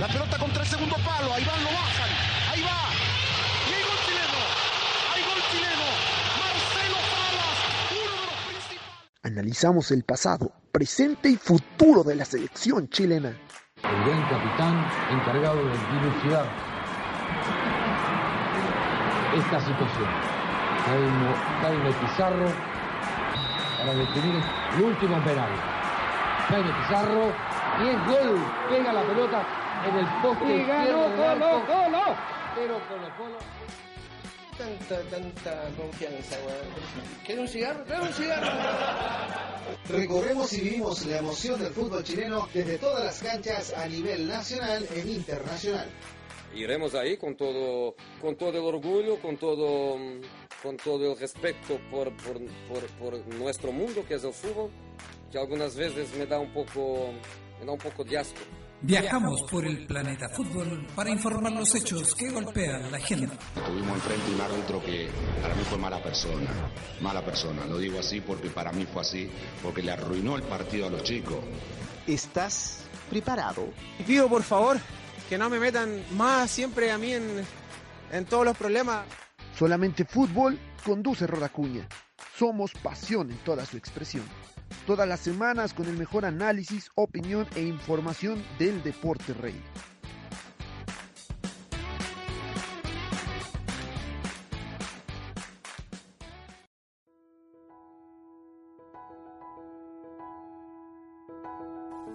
La pelota contra el segundo palo. Ahí van, lo bajan. Ahí va. Y hay gol chileno. Hay gol chileno. Marcelo Salas, uno de los principales. Analizamos el pasado, presente y futuro de la selección chilena. El gran capitán encargado de dilucidar esta situación. Jaime, Pizarro para definir el último penal. Jaime Pizarro y es gol. Pega la pelota en el poste Y ganó Colo. Colo. Pero Colo Colo Tanta, tanta confianza, weón. ¿Quieres un cigarro? Trae un cigarro. Recorremos y vivimos la emoción del fútbol chileno desde todas las canchas a nivel nacional e internacional. iremos ahí con todo, con todo el orgullo, con todo, con todo el respeto por, por, por, por nuestro mundo que es el fútbol, que algunas veces me da un poco, me da un poco de asco. Viajamos por el planeta fútbol para informar los hechos que golpean la agenda. Tuvimos enfrente un árbitro que para mí fue mala persona, mala persona, lo digo así porque para mí fue así, porque le arruinó el partido a los chicos. ¿Estás preparado? Pido por favor que no me metan más siempre a mí en, en todos los problemas. Solamente fútbol conduce Rodacuña. Somos pasión en toda su expresión. Todas las semanas con el mejor análisis, opinión e información del deporte rey.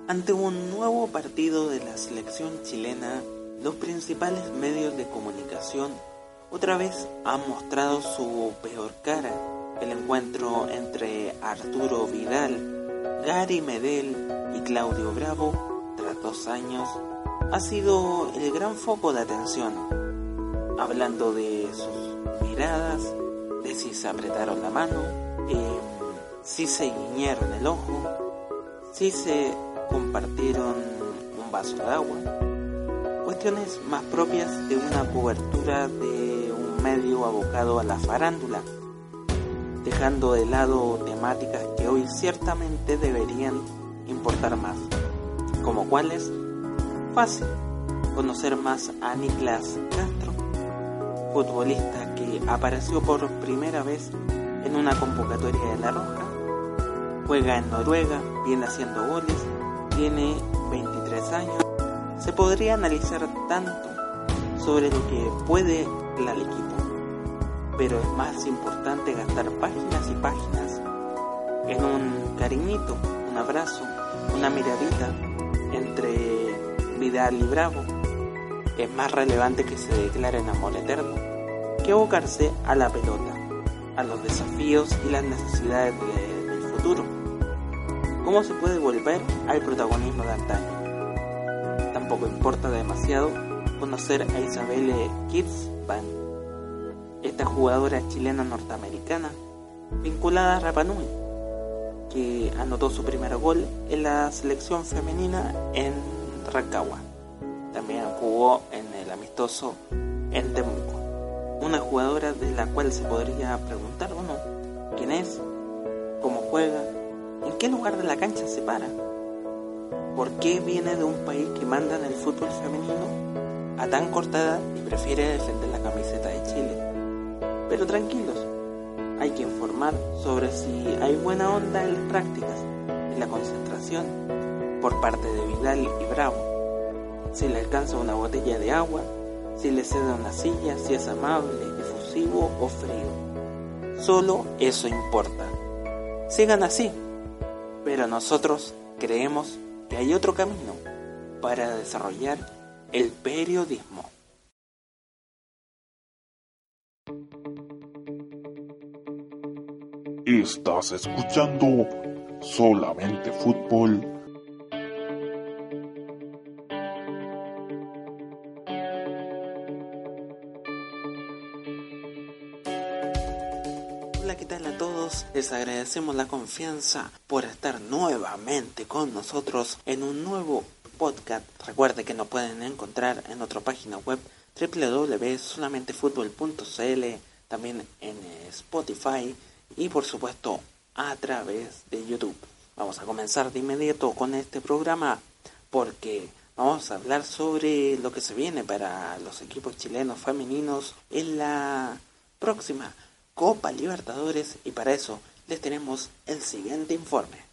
Ante un nuevo partido de la selección chilena, los principales medios de comunicación otra vez han mostrado su peor cara. El encuentro entre Arturo Vidal, Gary Medel y Claudio Bravo, tras dos años, ha sido el gran foco de atención. Hablando de sus miradas, de si se apretaron la mano, eh, si se guiñaron el ojo, si se compartieron un vaso de agua. Cuestiones más propias de una cobertura de un medio abocado a la farándula, dejando de lado temáticas que hoy ciertamente deberían importar más, como cuáles, fácil, conocer más a Niklas Castro, futbolista que apareció por primera vez en una convocatoria de La Roja, juega en Noruega, viene haciendo goles, tiene 23 años. Se podría analizar tanto sobre lo que puede el equipo, pero es más importante gastar páginas y páginas en un cariñito, un abrazo, una miradita entre Vidal y Bravo. Es más relevante que se declaren amor eterno que abocarse a la pelota, a los desafíos y las necesidades de- del futuro. ¿Cómo se puede volver al protagonismo de antaño? Tampoco importa demasiado conocer a Isabelle Kirchbank, esta jugadora chilena norteamericana vinculada a Rapa Nui, que anotó su primer gol en la selección femenina en Rancagua. También jugó en el amistoso en Temuco. Una jugadora de la cual se podría preguntar uno quién es, cómo juega, en qué lugar de la cancha se para, por qué viene de un país que manda en el fútbol femenino a tan corta edad y prefiere defender la camiseta de Chile. Pero tranquilos, hay que informar sobre si hay buena onda en las prácticas, en la concentración, por parte de Vidal y Bravo, si le alcanza una botella de agua, si le cede una silla, si es amable, efusivo o frío. Solo eso importa. Sigan así, pero nosotros creemos que hay otro camino para desarrollar el periodismo. Estás escuchando solamente fútbol. Hola, ¿qué tal a todos? Les agradecemos la confianza por estar nuevamente con nosotros en un nuevo podcast. Recuerde que nos pueden encontrar en nuestra página web www.solamentefutbol.cl, también en Spotify y por supuesto a través de YouTube. Vamos a comenzar de inmediato con este programa porque vamos a hablar sobre lo que se viene para los equipos chilenos femeninos en la próxima Copa Libertadores y para eso les tenemos el siguiente informe.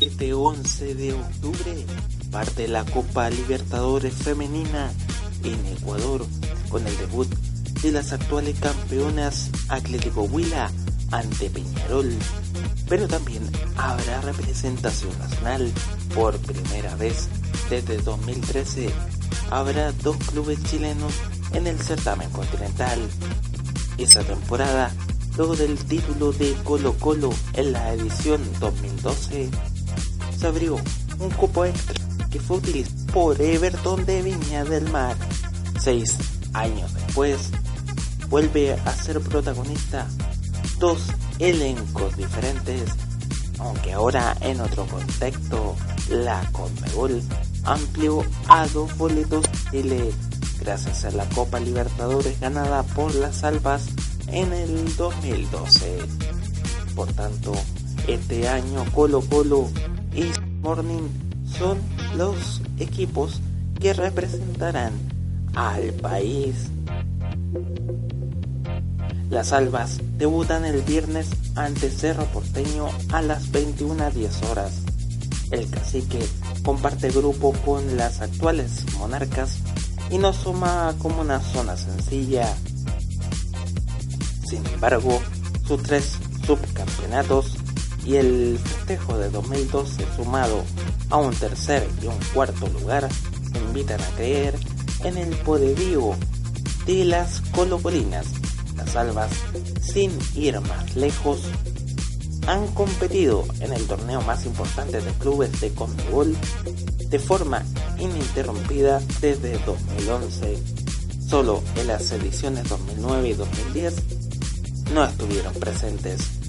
Este 11 de octubre parte la Copa Libertadores Femenina en Ecuador con el debut de las actuales campeonas Atlético Huila ante Peñarol. Pero también habrá representación nacional por primera vez desde 2013. Habrá dos clubes chilenos en el certamen continental. Esa temporada, luego del título de Colo Colo en la edición 2012, se abrió un cupo extra que fue utilizado por Everton de Viña del Mar. Seis años después, vuelve a ser protagonista dos elencos diferentes, aunque ahora en otro contexto, la Conmebol amplió a dos boletos Chile gracias a la Copa Libertadores ganada por las Albas en el 2012. Por tanto, este año Colo Colo y Morning son los equipos que representarán al país. Las Albas debutan el viernes ante Cerro Porteño a las 21.10 horas. El cacique comparte grupo con las actuales monarcas y no suma como una zona sencilla. Sin embargo, sus tres subcampeonatos y el festejo de 2012 sumado a un tercer y un cuarto lugar invitan a creer en el poderío de las colocolinas. Las albas, sin ir más lejos, han competido en el torneo más importante de clubes de Conmebol de forma ininterrumpida desde 2011. Solo en las ediciones 2009 y 2010 no estuvieron presentes.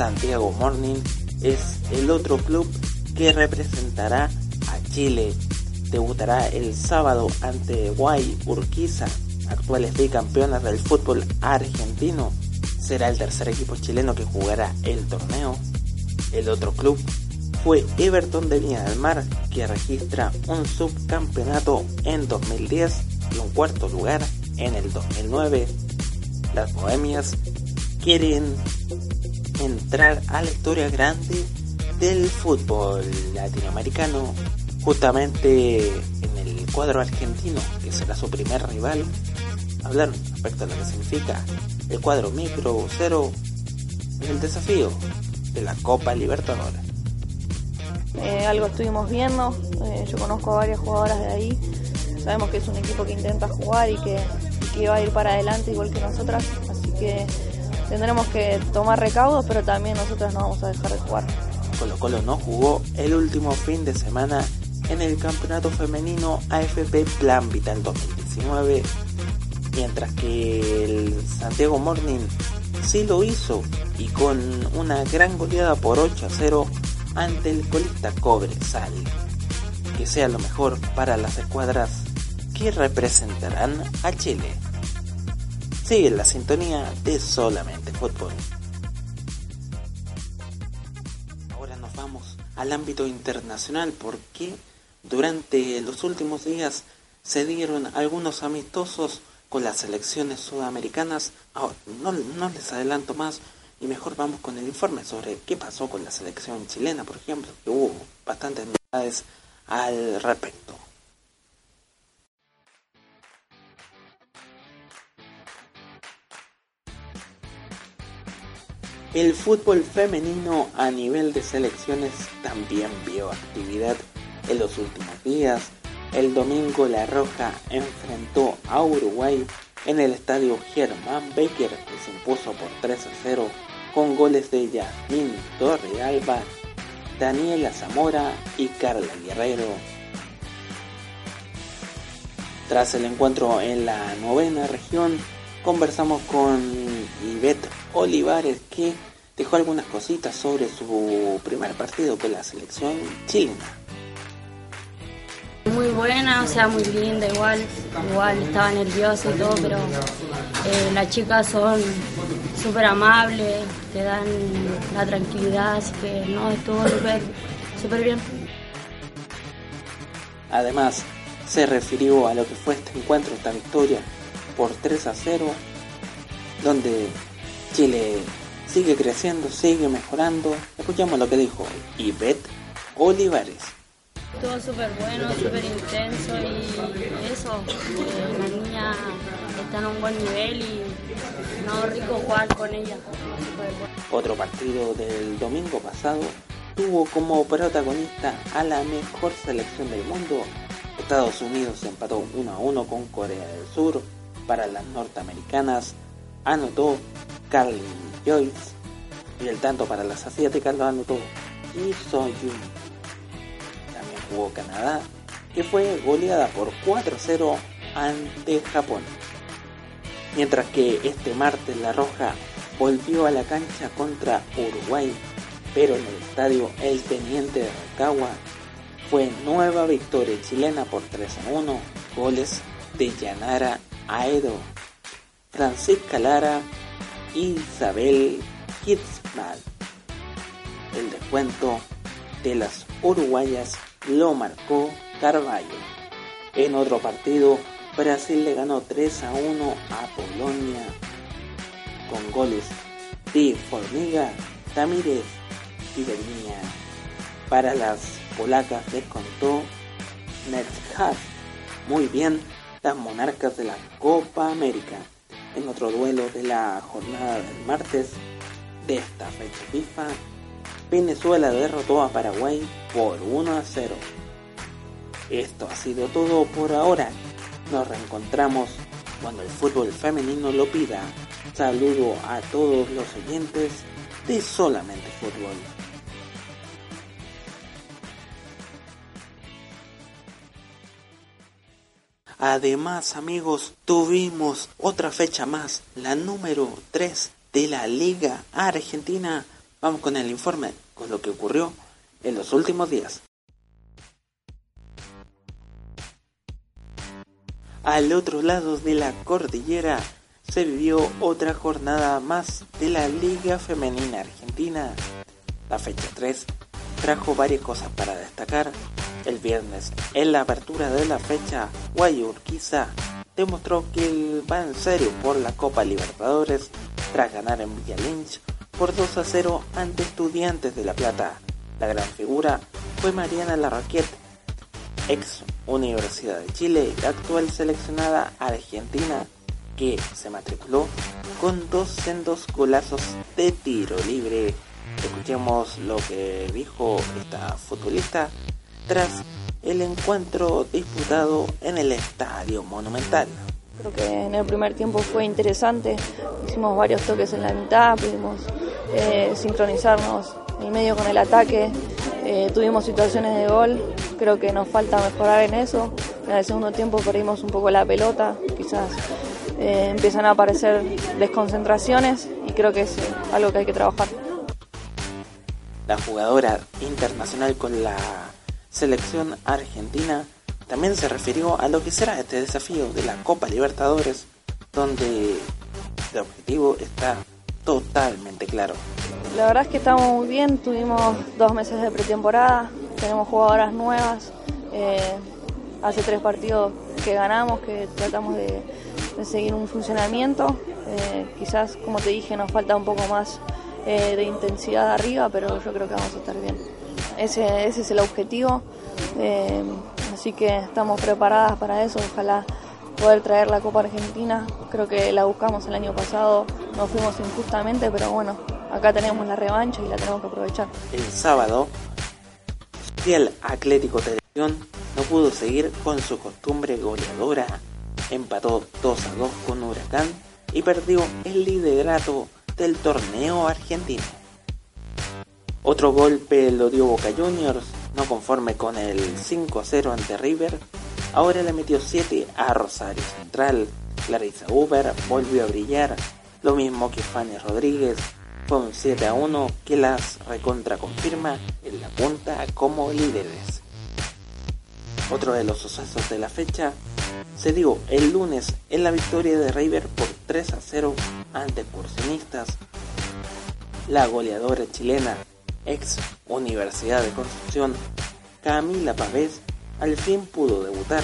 Santiago Morning es el otro club que representará a Chile. Debutará el sábado ante Guay Urquiza, actuales bicampeonas del fútbol argentino. Será el tercer equipo chileno que jugará el torneo. El otro club fue Everton de Viña del Mar, que registra un subcampeonato en 2010 y un cuarto lugar en el 2009. Las Bohemias quieren entrar a la historia grande del fútbol latinoamericano, justamente en el cuadro argentino, que será su primer rival. Hablar respecto a lo que significa el cuadro micro cero en el desafío de la Copa Libertadores. Eh, algo estuvimos viendo, eh, yo conozco a varias jugadoras de ahí, sabemos que es un equipo que intenta jugar y que, que va a ir para adelante igual que nosotras, así que tendremos que tomar recaudos, pero también nosotras no vamos a dejar de jugar. Colo Colo no jugó el último fin de semana en el campeonato femenino AFP Plan Vital 2019, mientras que el Santiago Morning sí lo hizo y con una gran goleada por 8 a 0 ante el colista Cobresal. Que sea lo mejor para las escuadras que representarán a Chile. Sigue la sintonía de solamente fútbol. Ahora nos vamos al ámbito internacional porque durante los últimos días se dieron algunos amistosos con las selecciones sudamericanas. Ahora, no, no les adelanto más y mejor vamos con el informe sobre qué pasó con la selección chilena, por ejemplo, que hubo bastantes novedades al respecto. El fútbol femenino a nivel de selecciones también vio actividad en los últimos días. El domingo La Roja enfrentó a Uruguay en el estadio Germán Becker que se impuso por 3 a 0 con goles de Yasmín Torrealba, Daniela Zamora y Carla Guerrero. Tras el encuentro en la novena región, conversamos con Ivette Olivares que dejó algunas cositas sobre su primer partido con la selección chilena. Muy buena, o sea, muy linda, igual, igual estaba nerviosa y todo, pero eh, las chicas son, súper amables, te dan la tranquilidad, así que no, estuvo súper súper bien. Además, se refirió a lo que fue este encuentro, esta victoria por 3 a 0, donde Chile sigue creciendo, sigue mejorando. Escuchamos lo que dijo Ivette Olivares. Estuvo súper bueno, súper intenso y eso, la niña está en un buen nivel y no rico jugar con ella. Otro partido del domingo pasado tuvo como protagonista a la mejor selección del mundo. Estados Unidos empató 1 a 1 con Corea del Sur. Para las norteamericanas anotó Carly Joyce y el tanto para las asiáticas lo anotó Yi So-yun. También jugó Canadá, que fue goleada por 4-0 ante Japón. Mientras que este martes La Roja volvió a la cancha contra Uruguay, pero en el estadio El Teniente de Rancagua fue nueva victoria chilena por 3 1, goles de Yanara Aedo, Francisca Lara Isabel Kitzmal. El descuento de las uruguayas lo marcó Carvalho. En otro partido, Brasil le ganó 3 a 1 a Polonia con goles de Formiga, Tamírez y Bernia. Para las polacas descontó Netzhat. Muy bien, las monarcas de la Copa América. En otro duelo de la jornada del martes de esta fecha FIFA, Venezuela derrotó a Paraguay por 1 a 0. Esto ha sido todo por ahora. Nos reencontramos cuando el fútbol femenino lo pida. Saludo a todos los oyentes de Solamente Fútbol. Además, amigos, tuvimos otra fecha más, la número 3 de la Liga Argentina. Vamos con el informe, con lo que ocurrió en los últimos días. Al otro lado de la cordillera se vivió otra jornada más de la Liga Femenina Argentina. La fecha 3 trajo varias cosas para destacar el viernes, en la apertura de la fecha, Guayurquiza demostró que va en serio por la Copa Libertadores tras ganar en Villa Lynch por 2 a 0 ante Estudiantes de La Plata. La gran figura fue Mariana Larraquet, ex Universidad de Chile y actual seleccionada argentina que se matriculó con dos sendos golazos de tiro libre. Escuchemos lo que dijo esta futbolista tras el encuentro disputado en el Estadio Monumental. Creo que en el primer tiempo fue interesante, hicimos varios toques en la mitad, pudimos eh, sincronizarnos el medio con el ataque, eh, tuvimos situaciones de gol, creo que nos falta mejorar en eso. En el segundo tiempo perdimos un poco la pelota, quizás eh, empiezan a aparecer desconcentraciones y creo que es algo que hay que trabajar. La jugadora internacional con la selección argentina también se refirió a lo que será este desafío de la Copa Libertadores, donde el objetivo está totalmente claro. La verdad es que estamos muy bien, tuvimos dos meses de pretemporada, tenemos jugadoras nuevas, eh, hace tres partidos que ganamos, que tratamos de, seguir un funcionamiento, eh, quizás como te dije nos falta un poco más eh, de intensidad arriba, pero yo creo que vamos a estar bien. Ese, ese es el objetivo. Eh, así que estamos preparadas para eso. Ojalá poder traer la Copa Argentina. Creo que la buscamos el año pasado, nos fuimos injustamente, pero bueno, acá tenemos la revancha y la tenemos que aprovechar. El sábado, el Atlético Televisión no pudo seguir con su costumbre goleadora. Empató 2 a 2 con Huracán y perdió el liderato del torneo argentino. Otro golpe lo dio Boca Juniors, no conforme con el 5-0 ante River, ahora le metió 7 a Rosario Central. Clarissa Uber volvió a brillar, lo mismo que Fanny Rodríguez, fue un 7 a 1 que las recontra confirma en la punta como líderes. Otro de los sucesos de la fecha se dio el lunes en la victoria de River por 3 a 0 ante excursionistas. La goleadora chilena, ex Universidad de Construcción, Camila Pavés, al fin pudo debutar.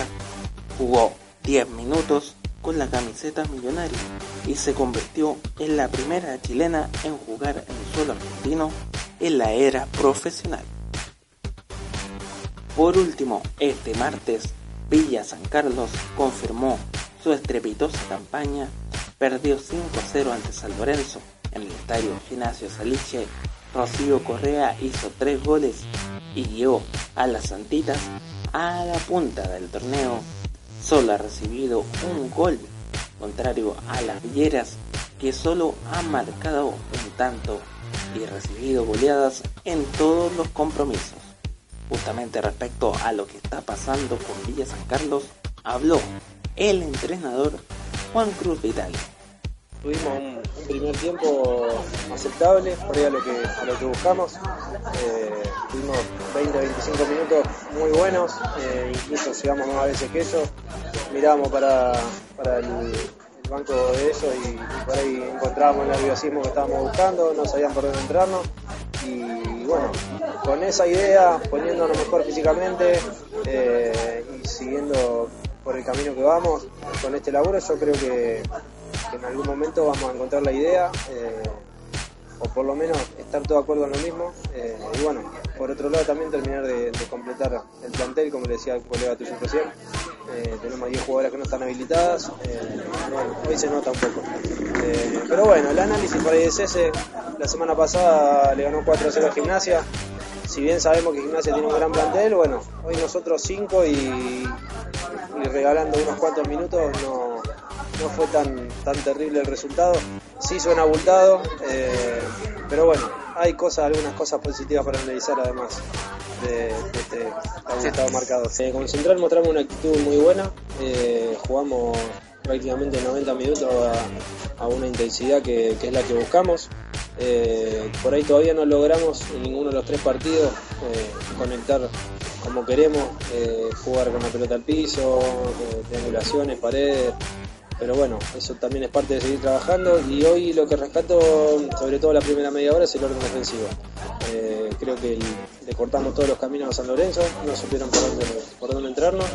Jugó 10 minutos con la camiseta millonaria y se convirtió en la primera chilena en jugar en suelo argentino en la era profesional. Por último, este martes, Villa San Carlos confirmó su estrepitosa campaña, perdió 5-0 ante San Lorenzo en el estadio Gimnasio Saliche. Rocío Correa hizo 3 goles y guió a las Santitas a la punta del torneo. Solo ha recibido un gol, contrario a las Villeras, que solo ha marcado un tanto y recibido goleadas en todos los compromisos. Justamente respecto a lo que está pasando con Villa San Carlos, habló el entrenador Juan Cruz Vital. Tuvimos un, primer tiempo aceptable, por ahí a lo que, lo que buscamos. Eh, tuvimos 20-25 minutos muy buenos, eh, incluso llegamos más veces que ellos. Miramos para, para el, banco de eso y, por ahí encontrábamos el nerviosismo que estábamos buscando, no sabían por dónde entrarnos y bueno, con esa idea, poniéndonos mejor físicamente eh, y siguiendo por el camino que vamos con este laburo, yo creo que, en algún momento vamos a encontrar la idea. Eh, o por lo menos estar todo de acuerdo en lo mismo. Eh, y bueno, por otro lado también terminar de, completar el plantel, como le decía el colega tuyo recién. Eh, tenemos 10 jugadoras que no están habilitadas, eh, hoy se nota un poco. pero bueno, el análisis por ahí es. La semana pasada le ganó 4 a 0 a Gimnasia. Si bien sabemos que Gimnasia tiene un gran plantel, bueno, hoy nosotros 5 y, y regalando unos cuantos minutos no, no fue tan, tan terrible el resultado. Sí suena abultado, eh, pero bueno, hay cosas, algunas cosas positivas para analizar además de, este abultado marcador. Eh, como Central mostramos una actitud muy buena, eh, jugamos prácticamente 90 minutos a, una intensidad que, es la que buscamos. por ahí todavía no logramos en ninguno de los tres partidos conectar como queremos, jugar con la pelota al piso, triangulaciones, paredes, pero bueno, eso también es parte de seguir trabajando y hoy lo que rescato, sobre todo la primera media hora, es el orden defensivo. Eh, creo que le cortamos todos los caminos a San Lorenzo, no supieron por dónde, por dónde entrarnos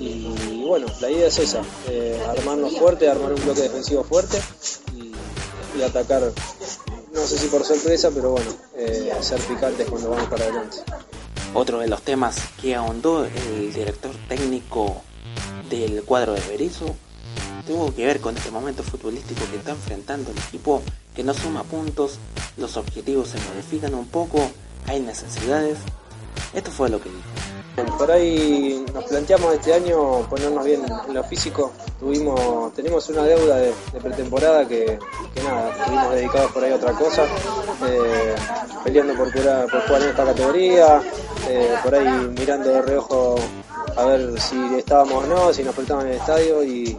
y, bueno, la idea es esa, eh, armarnos fuerte, armar un bloque defensivo fuerte y, atacar, no sé si por sorpresa, pero bueno, eh, ser picantes cuando vamos para adelante. Otro de los temas que ahondó el director técnico del cuadro de Berizzo tuvo que ver con este momento futbolístico que está enfrentando el equipo, que no suma puntos, los objetivos se modifican un poco, hay necesidades. Esto fue lo que dijo. Por ahí nos planteamos este año ponernos bien en lo físico. Tuvimos, tenemos una deuda de, pretemporada que, nada, estuvimos dedicados por ahí a otra cosa, eh, peleando por, por jugar en esta categoría, eh, por ahí mirando de reojo a ver si estábamos o no, si nos faltaban en el estadio y,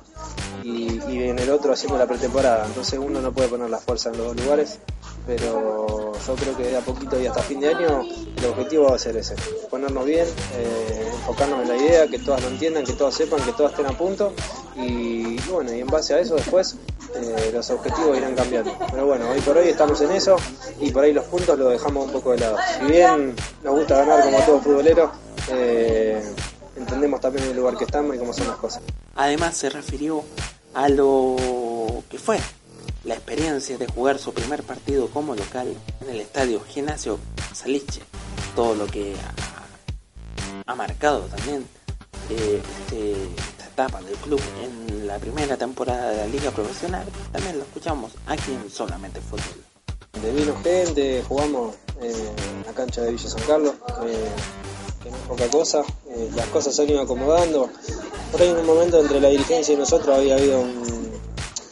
y, en el otro haciendo la pretemporada. Entonces uno no puede poner la fuerza en los dos lugares, pero yo creo que de a poquito y hasta fin de año el objetivo va a ser ese, ponernos bien, eh, enfocarnos en la idea, que todas lo entiendan, que todas sepan, que todas estén a punto y, bueno, y en base a eso después eh, los objetivos irán cambiando. Pero bueno, hoy por hoy estamos en eso y por ahí los puntos los dejamos un poco de lado. Si bien nos gusta ganar como todo futbolero, eh, entendemos también el lugar que estamos y cómo son las cosas. Además se refirió a lo que fue la experiencia de jugar su primer partido como local en el estadio Gimnasio Saliche, todo lo que ha, marcado también eh, este, esta etapa del club en la primera temporada de la liga profesional, también lo escuchamos aquí en Solamente Fútbol. De vino gente, jugamos en la cancha de Villa San Carlos, eh, que no es poca cosa, eh, las cosas se han ido acomodando, por ahí en un momento entre la dirigencia y nosotros había habido un...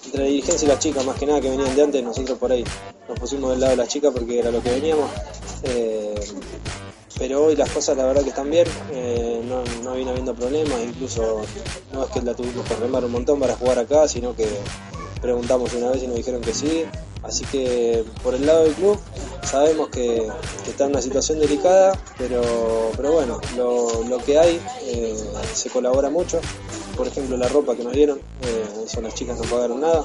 Entre la dirigencia y las chicas, más que nada que venían de antes, nosotros por ahí nos pusimos del lado de las chicas porque era lo que veníamos. Eh, pero hoy las cosas la verdad que están bien, eh, no, no viene habiendo problemas, incluso no es que la tuvimos que remar un montón para jugar acá, sino que preguntamos una vez y nos dijeron que sí. Así que por el lado del club sabemos que, está en una situación delicada, pero, pero bueno, lo, que hay eh, se colabora mucho por ejemplo, la ropa que nos dieron, eh, eso las chicas no pagaron nada.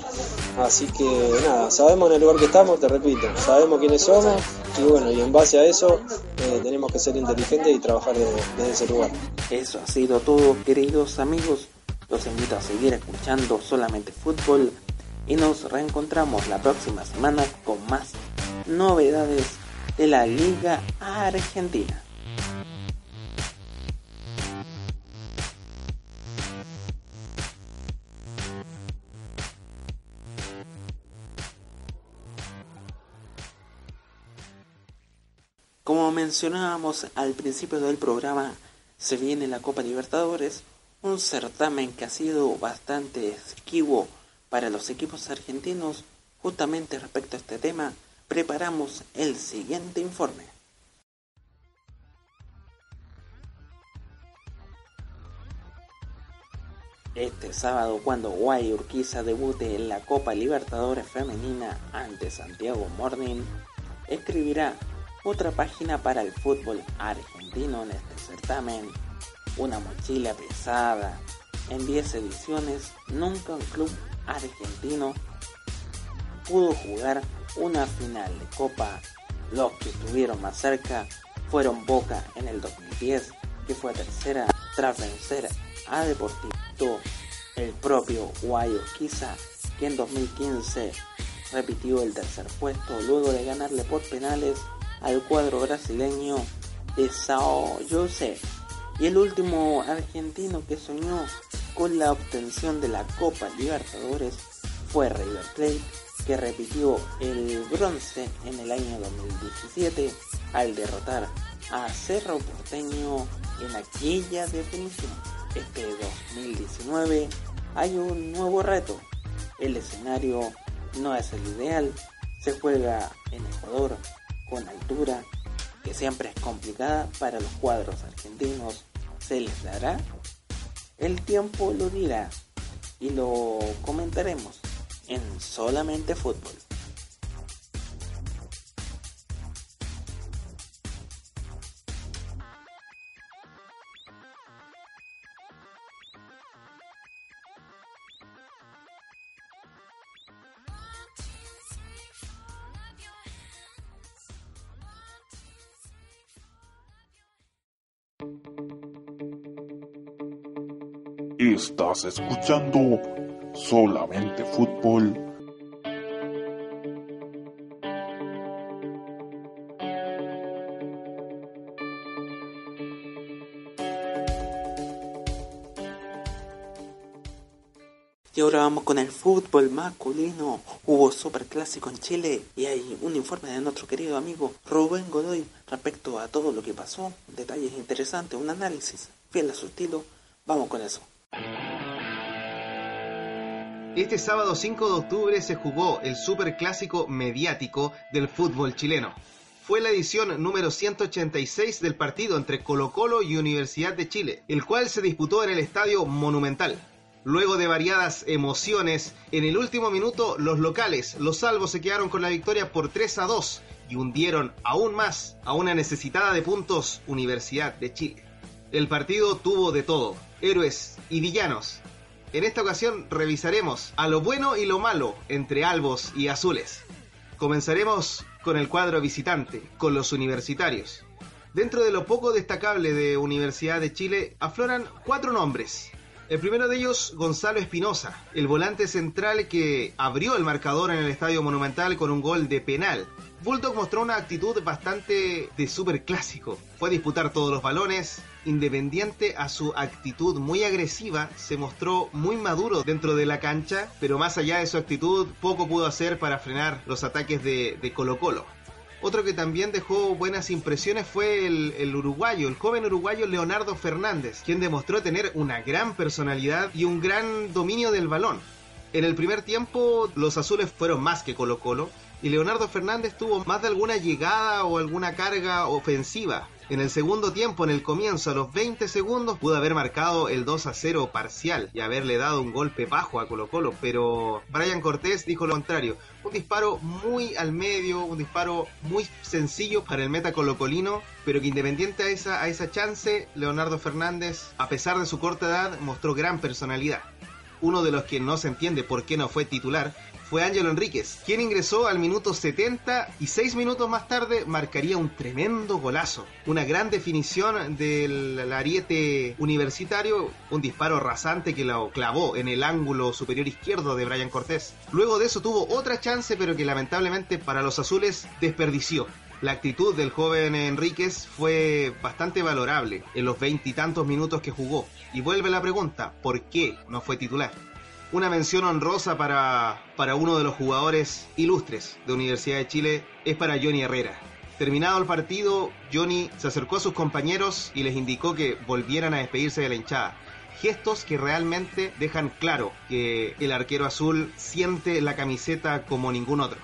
Así que nada, sabemos en el lugar que estamos, te repito, sabemos quiénes somos y bueno, y en base a eso eh, tenemos que ser inteligentes y trabajar desde, desde ese lugar. Eso ha sido todo, queridos amigos. Los invito a seguir escuchando solamente fútbol y nos reencontramos la próxima semana con más novedades de la Liga Argentina. Como mencionábamos al principio del programa, se viene la Copa Libertadores, un certamen que ha sido bastante esquivo para los equipos argentinos. Justamente respecto a este tema, preparamos el siguiente informe. Este sábado, cuando Guay Urquiza debute en la Copa Libertadores Femenina ante Santiago Morning, escribirá otra página para el fútbol argentino en este certamen. Una mochila pesada. En 10 ediciones, nunca un club argentino pudo jugar una final de Copa. Los que estuvieron más cerca fueron Boca en el 2010, que fue tercera tras vencer a Deportivo. El propio Guayo Quiza, que en 2015 repitió el tercer puesto luego de ganarle por penales al cuadro brasileño de Sao José. Y el último argentino que soñó con la obtención de la Copa Libertadores fue River Plate, que repitió el bronce en el año 2017 al derrotar a Cerro Porteño en aquella definición. Este 2019 hay un nuevo reto. El escenario no es el ideal, se juega en Ecuador con altura, que siempre es complicada para los cuadros argentinos. ¿Se les dará? El tiempo lo dirá y lo comentaremos en solamente fútbol. Estás escuchando solamente fútbol. Y ahora vamos con el fútbol masculino. Hubo superclásico en Chile y hay un informe de nuestro querido amigo Rubén Godoy respecto a todo lo que pasó. Detalles interesantes, un análisis fiel a su estilo. Vamos con eso. Este sábado 5 de octubre se jugó el superclásico mediático del fútbol chileno. Fue la edición número 186 del partido entre Colo Colo y Universidad de Chile, el cual se disputó en el Estadio Monumental. Luego de variadas emociones, en el último minuto los locales, los salvos, se quedaron con la victoria por 3 a 2 y hundieron aún más a una necesitada de puntos Universidad de Chile. El partido tuvo de todo, héroes y villanos. En esta ocasión revisaremos a lo bueno y lo malo entre albos y azules. Comenzaremos con el cuadro visitante, con los universitarios. Dentro de lo poco destacable de Universidad de Chile afloran cuatro nombres. El primero de ellos, Gonzalo Espinosa, el volante central que abrió el marcador en el Estadio Monumental con un gol de penal. Bulldog mostró una actitud bastante de super clásico. Fue a disputar todos los balones, independiente a su actitud muy agresiva, se mostró muy maduro dentro de la cancha, pero más allá de su actitud, poco pudo hacer para frenar los ataques de, de Colo Colo. Otro que también dejó buenas impresiones fue el, el, uruguayo, el joven uruguayo Leonardo Fernández, quien demostró tener una gran personalidad y un gran dominio del balón. En el primer tiempo los azules fueron más que Colo Colo y Leonardo Fernández tuvo más de alguna llegada o alguna carga ofensiva. En el segundo tiempo, en el comienzo, a los 20 segundos, pudo haber marcado el 2 a 0 parcial y haberle dado un golpe bajo a Colo Colo, pero Brian Cortés dijo lo contrario. Un disparo muy al medio, un disparo muy sencillo para el meta colocolino, pero que independiente a esa, a esa chance, Leonardo Fernández, a pesar de su corta edad, mostró gran personalidad. Uno de los que no se entiende por qué no fue titular fue Ángelo Enríquez, quien ingresó al minuto 70 y seis minutos más tarde marcaría un tremendo golazo. Una gran definición del ariete universitario, un disparo rasante que lo clavó en el ángulo superior izquierdo de Brian Cortés. Luego de eso tuvo otra chance, pero que lamentablemente para los azules desperdició. La actitud del joven Enríquez fue bastante valorable en los veintitantos minutos que jugó. Y vuelve la pregunta, ¿por qué no fue titular? Una mención honrosa para, para uno de los jugadores ilustres de Universidad de Chile es para Johnny Herrera. Terminado el partido, Johnny se acercó a sus compañeros y les indicó que volvieran a despedirse de la hinchada. Gestos que realmente dejan claro que el arquero azul siente la camiseta como ningún otro.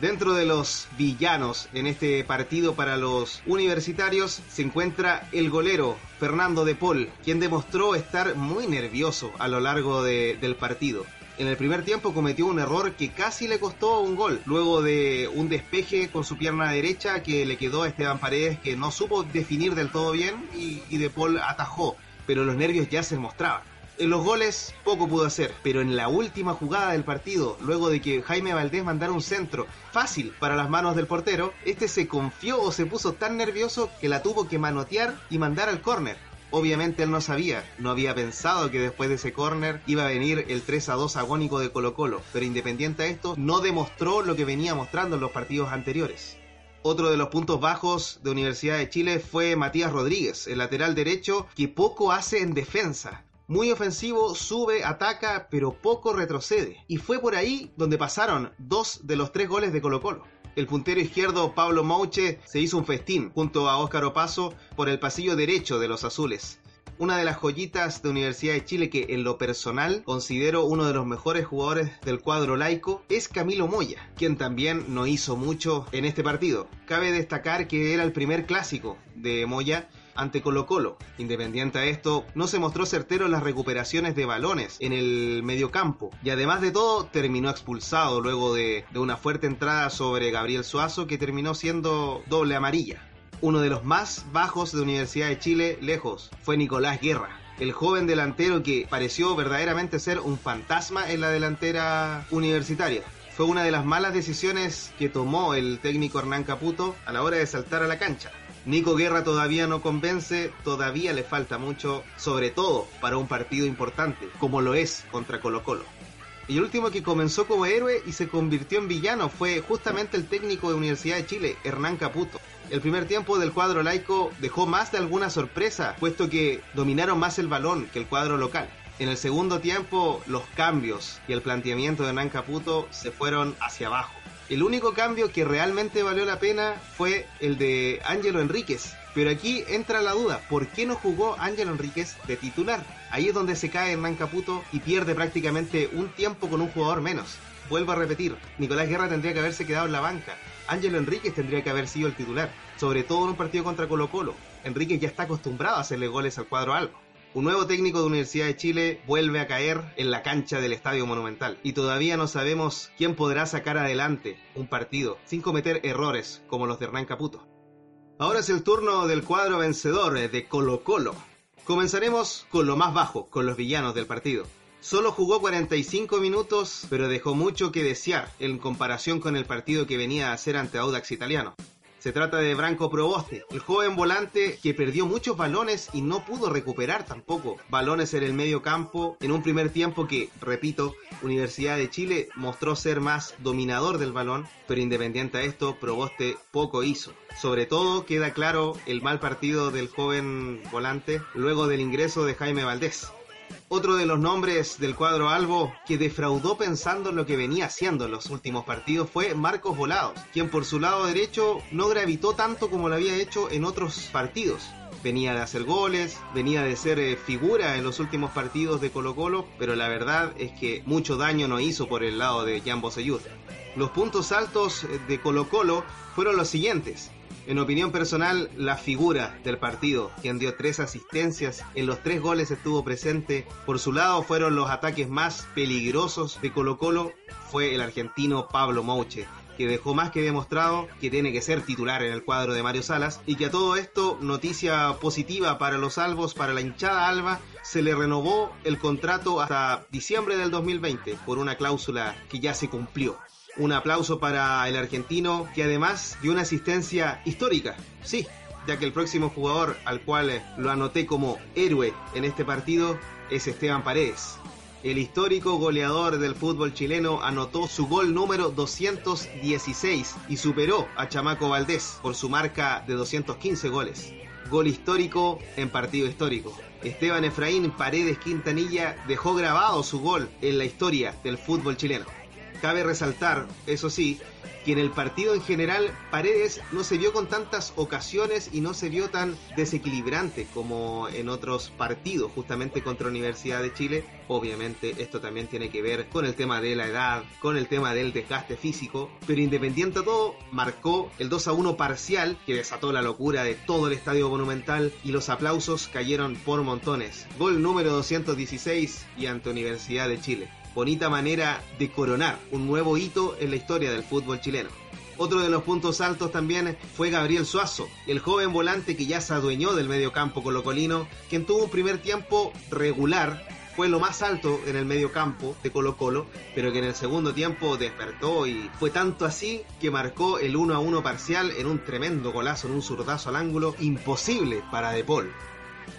Dentro de los villanos en este partido para los universitarios se encuentra el golero Fernando de Paul, quien demostró estar muy nervioso a lo largo del partido. En el primer tiempo cometió un error que casi le costó un gol, luego de un despeje con su pierna derecha que le quedó a Esteban Paredes que no supo definir del todo bien y, y De Paul atajó, pero los nervios ya se mostraban. En los goles poco pudo hacer, pero en la última jugada del partido, luego de que Jaime Valdés mandara un centro fácil para las manos del portero, este se confió o se puso tan nervioso que la tuvo que manotear y mandar al córner. Obviamente él no sabía, no había pensado que después de ese córner iba a venir el 3 a 2 agónico de Colo Colo, pero independiente a esto, no demostró lo que venía mostrando en los partidos anteriores. Otro de los puntos bajos de Universidad de Chile fue Matías Rodríguez, el lateral derecho que poco hace en defensa. Muy ofensivo, sube, ataca, pero poco retrocede. Y fue por ahí donde pasaron dos de los tres goles de Colo Colo. El puntero izquierdo Pablo Mouche se hizo un festín junto a Óscar Opaso por el pasillo derecho de los azules. Una de las joyitas de Universidad de Chile que en lo personal considero uno de los mejores jugadores del cuadro laico es Camilo Moya, quien también no hizo mucho en este partido. Cabe destacar que era el primer clásico de Moya ante Colo Colo. Independiente a esto, no se mostró certero en las recuperaciones de balones en el mediocampo y además de todo terminó expulsado luego de, de una fuerte entrada sobre Gabriel Suazo que terminó siendo doble amarilla. Uno de los más bajos de Universidad de Chile, lejos, fue Nicolás Guerra, el joven delantero que pareció verdaderamente ser un fantasma en la delantera universitaria. Fue una de las malas decisiones que tomó el técnico Hernán Caputo a la hora de saltar a la cancha. Nico Guerra todavía no convence, todavía le falta mucho, sobre todo para un partido importante, como lo es contra Colo Colo. Y el último que comenzó como héroe y se convirtió en villano fue justamente el técnico de Universidad de Chile, Hernán Caputo. El primer tiempo del cuadro laico dejó más de alguna sorpresa, puesto que dominaron más el balón que el cuadro local. En el segundo tiempo, los cambios y el planteamiento de Hernán Caputo se fueron hacia abajo. El único cambio que realmente valió la pena fue el de Ángelo Enríquez. Pero aquí entra la duda, ¿por qué no jugó Ángelo Enríquez de titular? Ahí es donde se cae Hernán Caputo y pierde prácticamente un tiempo con un jugador menos. Vuelvo a repetir, Nicolás Guerra tendría que haberse quedado en la banca. Ángelo Enríquez tendría que haber sido el titular, sobre todo en un partido contra Colo Colo. Enríquez ya está acostumbrado a hacerle goles al cuadro algo. Un nuevo técnico de Universidad de Chile vuelve a caer en la cancha del Estadio Monumental y todavía no sabemos quién podrá sacar adelante un partido sin cometer errores como los de Hernán Caputo. Ahora es el turno del cuadro vencedor de Colo Colo. Comenzaremos con lo más bajo, con los villanos del partido. Solo jugó 45 minutos, pero dejó mucho que desear en comparación con el partido que venía a hacer ante Audax Italiano. Se trata de Branco Proboste, el joven volante que perdió muchos balones y no pudo recuperar tampoco balones en el medio campo en un primer tiempo que, repito, Universidad de Chile mostró ser más dominador del balón, pero independiente a esto, Proboste poco hizo. Sobre todo queda claro el mal partido del joven volante luego del ingreso de Jaime Valdés. Otro de los nombres del cuadro albo que defraudó pensando en lo que venía haciendo en los últimos partidos fue Marcos Volados, quien por su lado derecho no gravitó tanto como lo había hecho en otros partidos. Venía de hacer goles, venía de ser eh, figura en los últimos partidos de Colo Colo, pero la verdad es que mucho daño no hizo por el lado de Jan Bosellur. Los puntos altos de Colo Colo fueron los siguientes. En opinión personal, la figura del partido, quien dio tres asistencias, en los tres goles estuvo presente. Por su lado fueron los ataques más peligrosos de Colo Colo, fue el argentino Pablo Mouche, que dejó más que demostrado que tiene que ser titular en el cuadro de Mario Salas y que a todo esto, noticia positiva para los albos, para la hinchada alba, se le renovó el contrato hasta diciembre del 2020 por una cláusula que ya se cumplió. Un aplauso para el argentino que además dio una asistencia histórica. Sí, ya que el próximo jugador al cual lo anoté como héroe en este partido es Esteban Paredes. El histórico goleador del fútbol chileno anotó su gol número 216 y superó a Chamaco Valdés por su marca de 215 goles. Gol histórico en partido histórico. Esteban Efraín Paredes Quintanilla dejó grabado su gol en la historia del fútbol chileno. Cabe resaltar, eso sí, que en el partido en general Paredes no se vio con tantas ocasiones y no se vio tan desequilibrante como en otros partidos, justamente contra Universidad de Chile. Obviamente esto también tiene que ver con el tema de la edad, con el tema del desgaste físico, pero independiente de todo, marcó el 2 a 1 parcial que desató la locura de todo el estadio monumental y los aplausos cayeron por montones. Gol número 216 y ante Universidad de Chile bonita manera de coronar un nuevo hito en la historia del fútbol chileno. Otro de los puntos altos también fue Gabriel Suazo, el joven volante que ya se adueñó del medio campo colocolino, quien tuvo un primer tiempo regular, fue lo más alto en el medio campo de Colo Colo, pero que en el segundo tiempo despertó y fue tanto así que marcó el 1 a 1 parcial en un tremendo golazo, en un zurdazo al ángulo, imposible para De Paul.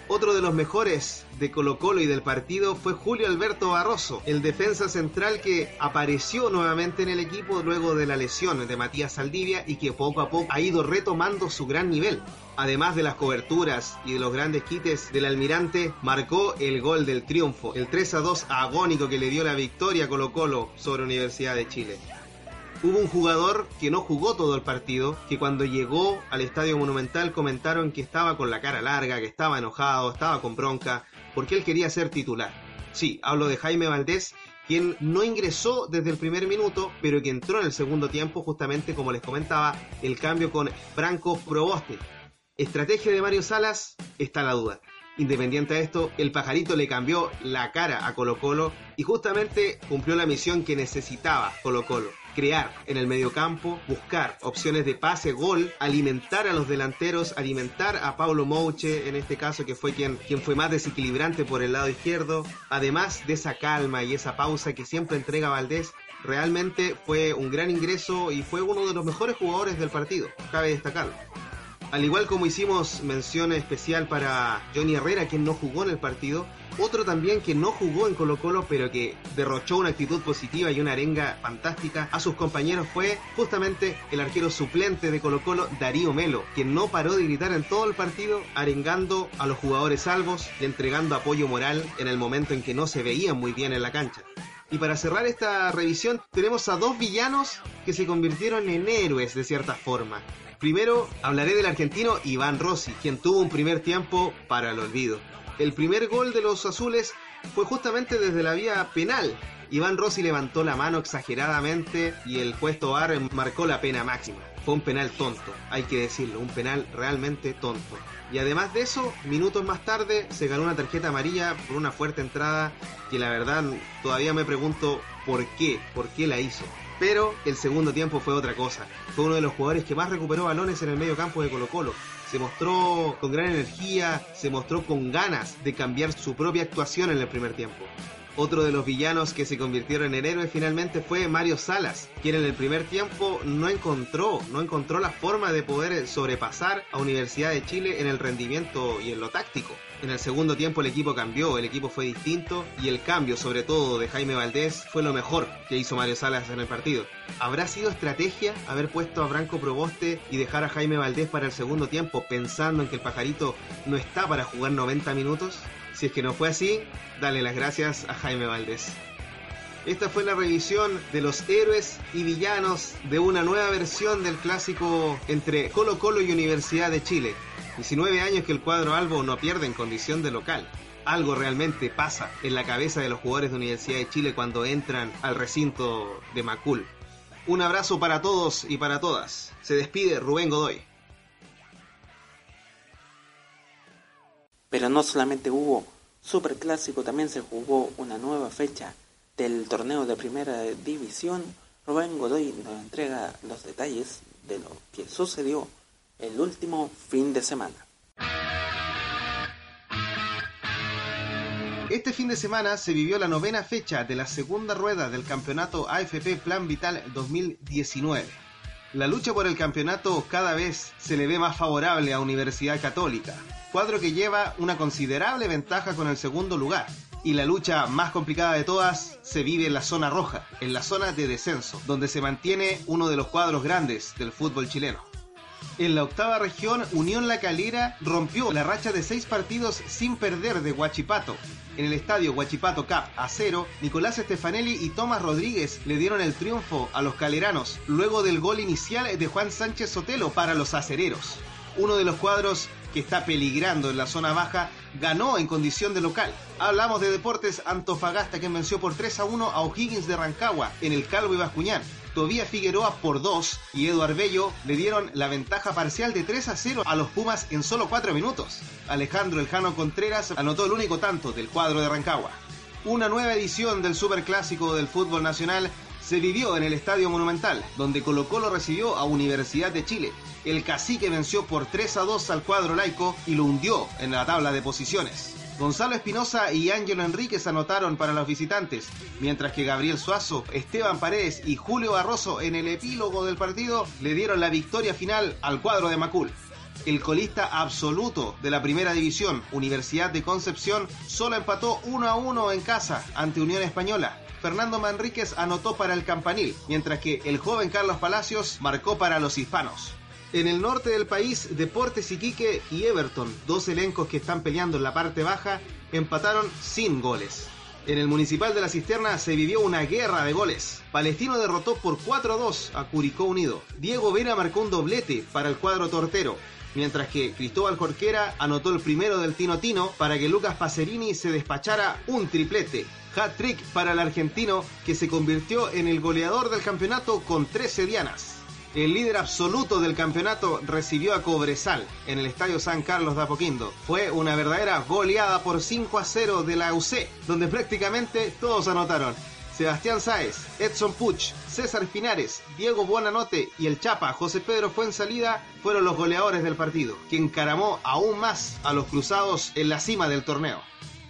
Otro de los mejores de Colo Colo y del partido fue Julio Alberto Barroso, el defensa central que apareció nuevamente en el equipo luego de la lesión de Matías Saldivia y que poco a poco ha ido retomando su gran nivel. Además de las coberturas y de los grandes quites del almirante, marcó el gol del triunfo, el 3 a 2 agónico que le dio la victoria a Colo Colo sobre Universidad de Chile. Hubo un jugador que no jugó todo el partido, que cuando llegó al Estadio Monumental comentaron que estaba con la cara larga, que estaba enojado, estaba con bronca, porque él quería ser titular. Sí, hablo de Jaime Valdés, quien no ingresó desde el primer minuto, pero que entró en el segundo tiempo, justamente como les comentaba, el cambio con Franco Proboste. Estrategia de Mario Salas, está la duda. Independiente de esto, el pajarito le cambió la cara a Colo Colo y justamente cumplió la misión que necesitaba Colo Colo crear en el mediocampo, buscar opciones de pase, gol, alimentar a los delanteros, alimentar a Paulo Mouche, en este caso que fue quien, quien fue más desequilibrante por el lado izquierdo, además de esa calma y esa pausa que siempre entrega Valdés, realmente fue un gran ingreso y fue uno de los mejores jugadores del partido, cabe destacarlo. Al igual como hicimos mención especial para Johnny Herrera, quien no jugó en el partido, otro también que no jugó en Colo Colo, pero que derrochó una actitud positiva y una arenga fantástica a sus compañeros fue justamente el arquero suplente de Colo Colo, Darío Melo, quien no paró de gritar en todo el partido, arengando a los jugadores salvos y entregando apoyo moral en el momento en que no se veían muy bien en la cancha. Y para cerrar esta revisión tenemos a dos villanos que se convirtieron en héroes de cierta forma. Primero hablaré del argentino Iván Rossi, quien tuvo un primer tiempo para el olvido. El primer gol de los azules fue justamente desde la vía penal. Iván Rossi levantó la mano exageradamente y el puesto Tobar marcó la pena máxima. Fue un penal tonto, hay que decirlo, un penal realmente tonto. Y además de eso, minutos más tarde se ganó una tarjeta amarilla por una fuerte entrada que la verdad todavía me pregunto por qué, por qué la hizo. Pero el segundo tiempo fue otra cosa. Fue uno de los jugadores que más recuperó balones en el medio campo de Colo Colo se mostró con gran energía, se mostró con ganas de cambiar su propia actuación en el primer tiempo. Otro de los villanos que se convirtieron en héroe finalmente fue Mario Salas, quien en el primer tiempo no encontró, no encontró la forma de poder sobrepasar a Universidad de Chile en el rendimiento y en lo táctico. En el segundo tiempo el equipo cambió, el equipo fue distinto y el cambio, sobre todo de Jaime Valdés, fue lo mejor que hizo Mario Salas en el partido. ¿Habrá sido estrategia haber puesto a Branco Proboste y dejar a Jaime Valdés para el segundo tiempo pensando en que el pajarito no está para jugar 90 minutos? Si es que no fue así, dale las gracias a Jaime Valdés. Esta fue la revisión de los héroes y villanos de una nueva versión del clásico entre Colo Colo y Universidad de Chile. 19 años que el cuadro Albo no pierde en condición de local. Algo realmente pasa en la cabeza de los jugadores de Universidad de Chile cuando entran al recinto de Macul. Un abrazo para todos y para todas. Se despide Rubén Godoy. Pero no solamente hubo Superclásico, también se jugó una nueva fecha del torneo de primera división. Rubén Godoy nos entrega los detalles de lo que sucedió el último fin de semana. Este fin de semana se vivió la novena fecha de la segunda rueda del campeonato AFP Plan Vital 2019. La lucha por el campeonato cada vez se le ve más favorable a Universidad Católica, cuadro que lleva una considerable ventaja con el segundo lugar. Y la lucha más complicada de todas se vive en la zona roja, en la zona de descenso, donde se mantiene uno de los cuadros grandes del fútbol chileno. En la octava región, Unión La Calera rompió la racha de seis partidos sin perder de Huachipato. En el estadio Huachipato Cup a cero, Nicolás Stefanelli y Tomás Rodríguez le dieron el triunfo a los caleranos, luego del gol inicial de Juan Sánchez Sotelo para los acereros. Uno de los cuadros que está peligrando en la zona baja, ganó en condición de local. Hablamos de Deportes Antofagasta, que venció por 3 a 1 a O'Higgins de Rancagua en el Calvo y Bascuñán. Tobía Figueroa por 2 y Eduard Bello le dieron la ventaja parcial de 3 a 0 a los Pumas en solo 4 minutos. Alejandro Eljano Contreras anotó el único tanto del cuadro de Rancagua. Una nueva edición del Superclásico del fútbol nacional se vivió en el Estadio Monumental, donde Colo Colo recibió a Universidad de Chile. El cacique venció por 3 a 2 al cuadro laico y lo hundió en la tabla de posiciones. Gonzalo Espinosa y Ángelo Enríquez anotaron para los visitantes, mientras que Gabriel Suazo, Esteban Paredes y Julio Barroso en el epílogo del partido le dieron la victoria final al cuadro de Macul. El colista absoluto de la primera división, Universidad de Concepción, solo empató 1 a 1 en casa ante Unión Española, Fernando Manríquez anotó para el campanil, mientras que el joven Carlos Palacios marcó para los hispanos. En el norte del país, Deportes Iquique y Everton, dos elencos que están peleando en la parte baja, empataron sin goles. En el Municipal de la Cisterna se vivió una guerra de goles. Palestino derrotó por 4 a 2 a Curicó Unido. Diego Vera marcó un doblete para el cuadro tortero, mientras que Cristóbal Jorquera anotó el primero del Tino Tino para que Lucas Pacerini se despachara un triplete hat-trick para el argentino que se convirtió en el goleador del campeonato con 13 dianas. El líder absoluto del campeonato recibió a Cobresal en el Estadio San Carlos de Apoquindo. Fue una verdadera goleada por 5 a 0 de la UC, donde prácticamente todos anotaron. Sebastián Sáez, Edson Puch, César Pinares, Diego Buonanote y el Chapa José Pedro Fuensalida fueron los goleadores del partido, que encaramó aún más a los cruzados en la cima del torneo.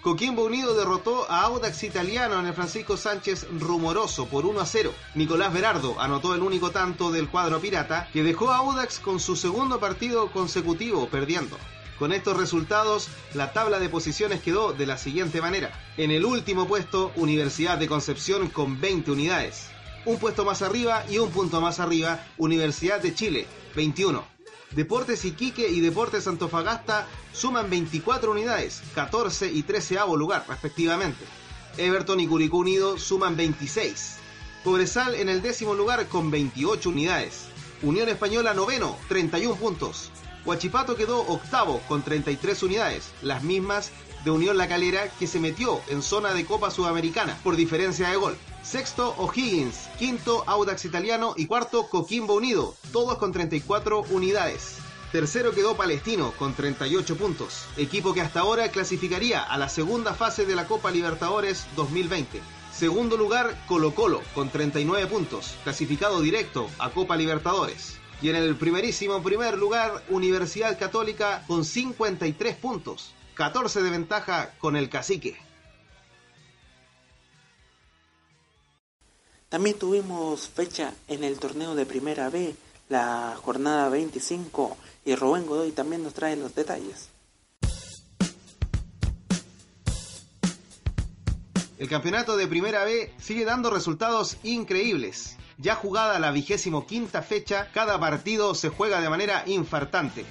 Coquimbo Unido derrotó a Audax Italiano en el Francisco Sánchez Rumoroso por 1 a 0. Nicolás Berardo anotó el único tanto del cuadro pirata que dejó a Audax con su segundo partido consecutivo perdiendo. Con estos resultados, la tabla de posiciones quedó de la siguiente manera. En el último puesto, Universidad de Concepción con 20 unidades. Un puesto más arriba y un punto más arriba, Universidad de Chile, 21. Deportes Iquique y Deportes Antofagasta suman 24 unidades, 14 y 13 lugar respectivamente. Everton y Curicó Unido suman 26. Cobresal en el décimo lugar con 28 unidades. Unión Española noveno, 31 puntos. Huachipato quedó octavo con 33 unidades, las mismas de Unión La Calera que se metió en zona de Copa Sudamericana por diferencia de gol. Sexto O'Higgins, quinto Audax Italiano y cuarto Coquimbo Unido, todos con 34 unidades. Tercero quedó Palestino con 38 puntos, equipo que hasta ahora clasificaría a la segunda fase de la Copa Libertadores 2020. Segundo lugar Colo Colo con 39 puntos, clasificado directo a Copa Libertadores. Y en el primerísimo primer lugar Universidad Católica con 53 puntos, 14 de ventaja con el cacique. También tuvimos fecha en el torneo de Primera B, la jornada 25, y Rubén Godoy también nos trae los detalles. El campeonato de Primera B sigue dando resultados increíbles. Ya jugada la vigésimo quinta fecha, cada partido se juega de manera infartante.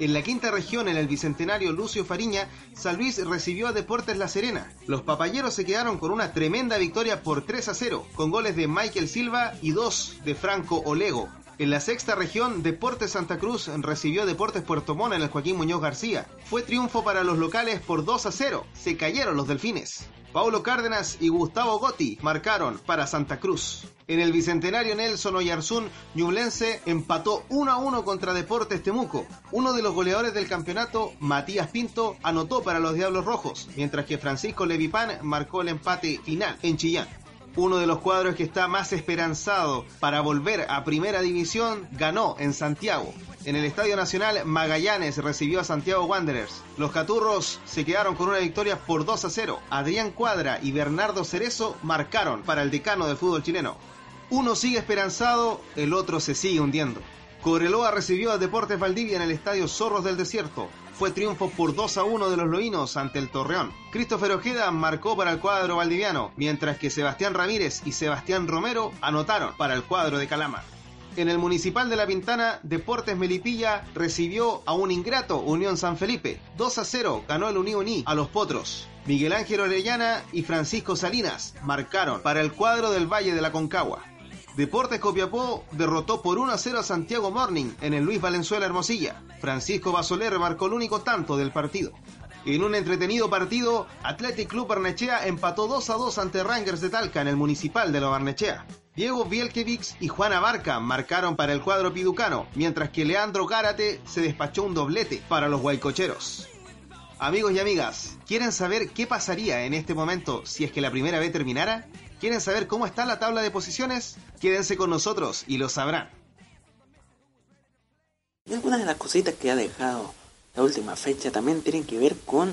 En la quinta región, en el bicentenario Lucio Fariña, San Luis recibió a Deportes La Serena. Los papayeros se quedaron con una tremenda victoria por 3 a 0, con goles de Michael Silva y dos de Franco Olego. En la sexta región, Deportes Santa Cruz recibió Deportes Puerto Montt en el Joaquín Muñoz García. Fue triunfo para los locales por 2 a 0. Se cayeron los delfines. Paulo Cárdenas y Gustavo Gotti marcaron para Santa Cruz. En el Bicentenario Nelson Oyarzún, Ñublense empató 1 a 1 contra Deportes Temuco. Uno de los goleadores del campeonato, Matías Pinto, anotó para los Diablos Rojos, mientras que Francisco Levipán marcó el empate final en Chillán. Uno de los cuadros que está más esperanzado para volver a Primera División ganó en Santiago. En el Estadio Nacional, Magallanes recibió a Santiago Wanderers. Los Caturros se quedaron con una victoria por 2 a 0. Adrián Cuadra y Bernardo Cerezo marcaron para el decano del fútbol chileno. Uno sigue esperanzado, el otro se sigue hundiendo. Cobreloa recibió a Deportes Valdivia en el Estadio Zorros del Desierto. Fue triunfo por 2 a 1 de los loínos ante el Torreón. Christopher Ojeda marcó para el cuadro valdiviano, mientras que Sebastián Ramírez y Sebastián Romero anotaron para el cuadro de Calama. En el Municipal de La Pintana, Deportes Melipilla recibió a un ingrato Unión San Felipe. 2 a 0 ganó el Unión a los Potros. Miguel Ángel Orellana y Francisco Salinas marcaron para el cuadro del Valle de la Concagua. Deportes Copiapó derrotó por 1 a 0 a Santiago Morning en el Luis Valenzuela Hermosilla. Francisco Basoler marcó el único tanto del partido. En un entretenido partido, Athletic Club Barnechea empató 2 a 2 ante Rangers de Talca en el Municipal de la Barnechea. Diego Bielkevix y Juana Barca marcaron para el cuadro piducano, mientras que Leandro Gárate se despachó un doblete para los guaycocheros. Amigos y amigas, ¿quieren saber qué pasaría en este momento si es que la primera vez terminara? ¿Quieren saber cómo está la tabla de posiciones? Quédense con nosotros y lo sabrán. Y algunas de las cositas que ha dejado la última fecha también tienen que ver con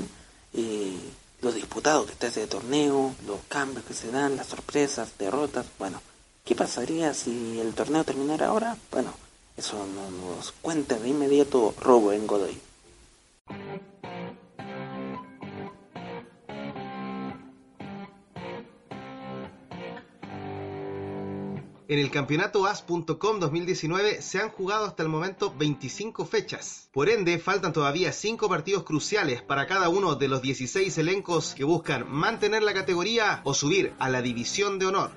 eh, los disputados que está este torneo, los cambios que se dan, las sorpresas, derrotas. Bueno, ¿qué pasaría si el torneo terminara ahora? Bueno, eso nos cuenta de inmediato Robo en Godoy. En el campeonato AS.com 2019 se han jugado hasta el momento 25 fechas. Por ende, faltan todavía 5 partidos cruciales para cada uno de los 16 elencos que buscan mantener la categoría o subir a la división de honor.